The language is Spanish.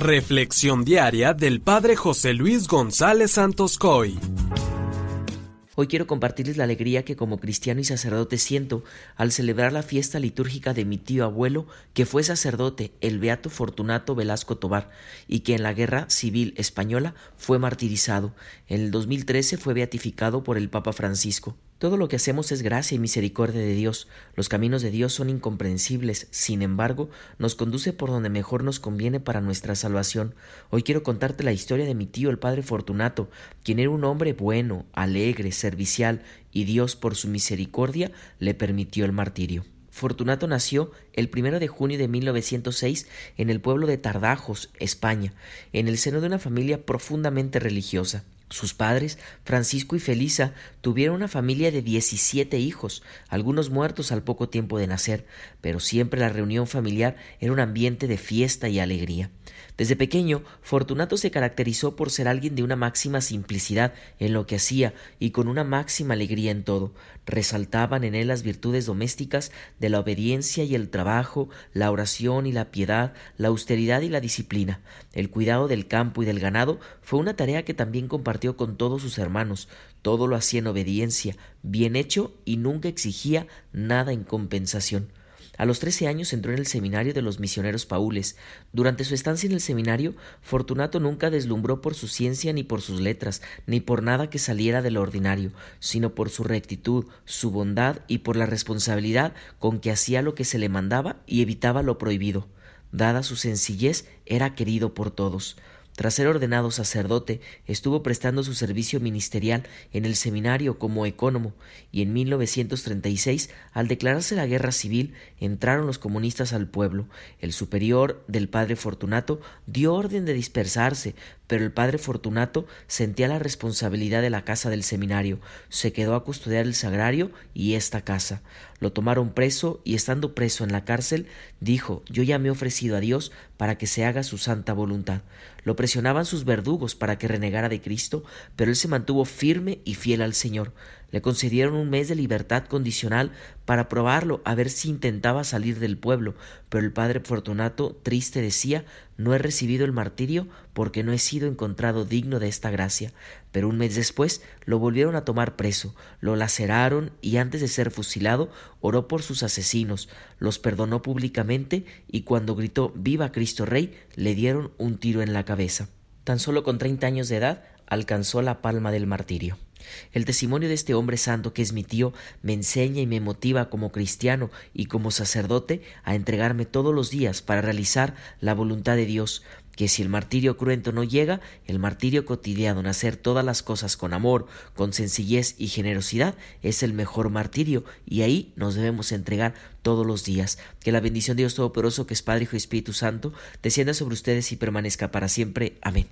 Reflexión diaria del Padre José Luis González Santos Coy. Hoy quiero compartirles la alegría que como cristiano y sacerdote siento al celebrar la fiesta litúrgica de mi tío abuelo, que fue sacerdote, el beato Fortunato Velasco Tobar, y que en la guerra civil española fue martirizado. En el 2013 fue beatificado por el Papa Francisco. Todo lo que hacemos es gracia y misericordia de Dios. Los caminos de Dios son incomprensibles, sin embargo, nos conduce por donde mejor nos conviene para nuestra salvación. Hoy quiero contarte la historia de mi tío, el Padre Fortunato, quien era un hombre bueno, alegre, servicial, y Dios, por su misericordia, le permitió el martirio. Fortunato nació el primero de junio de 1906 en el pueblo de Tardajos, España, en el seno de una familia profundamente religiosa. Sus padres, Francisco y Felisa, tuvieron una familia de 17 hijos, algunos muertos al poco tiempo de nacer, pero siempre la reunión familiar era un ambiente de fiesta y alegría. Desde pequeño, Fortunato se caracterizó por ser alguien de una máxima simplicidad en lo que hacía y con una máxima alegría en todo. Resaltaban en él las virtudes domésticas de la obediencia y el trabajo, la oración y la piedad, la austeridad y la disciplina. El cuidado del campo y del ganado fue una tarea que también compartió con todos sus hermanos. Todo lo hacía en obediencia, bien hecho y nunca exigía nada en compensación. A los trece años entró en el seminario de los misioneros paules. Durante su estancia en el seminario, Fortunato nunca deslumbró por su ciencia ni por sus letras, ni por nada que saliera de lo ordinario, sino por su rectitud, su bondad y por la responsabilidad con que hacía lo que se le mandaba y evitaba lo prohibido. Dada su sencillez, era querido por todos. Tras ser ordenado sacerdote, estuvo prestando su servicio ministerial en el seminario como ecónomo y en 1936, al declararse la guerra civil, entraron los comunistas al pueblo. El superior del padre Fortunato dio orden de dispersarse, pero el padre Fortunato sentía la responsabilidad de la casa del seminario, se quedó a custodiar el sagrario y esta casa. Lo tomaron preso y estando preso en la cárcel, dijo Yo ya me he ofrecido a Dios para que se haga su santa voluntad. Lo presionaban sus verdugos para que renegara de Cristo, pero él se mantuvo firme y fiel al Señor. Le concedieron un mes de libertad condicional para probarlo, a ver si intentaba salir del pueblo, pero el padre Fortunato, triste, decía No he recibido el martirio porque no he sido encontrado digno de esta gracia. Pero un mes después lo volvieron a tomar preso, lo laceraron y antes de ser fusilado oró por sus asesinos, los perdonó públicamente y cuando gritó Viva Cristo Rey le dieron un tiro en la cabeza. Tan solo con treinta años de edad alcanzó la palma del martirio. El testimonio de este hombre santo que es mi tío me enseña y me motiva como cristiano y como sacerdote a entregarme todos los días para realizar la voluntad de Dios, que si el martirio cruento no llega, el martirio cotidiano en hacer todas las cosas con amor, con sencillez y generosidad es el mejor martirio y ahí nos debemos entregar todos los días. Que la bendición de Dios Todopoderoso, que es Padre, Hijo y Espíritu Santo, descienda sobre ustedes y permanezca para siempre. Amén.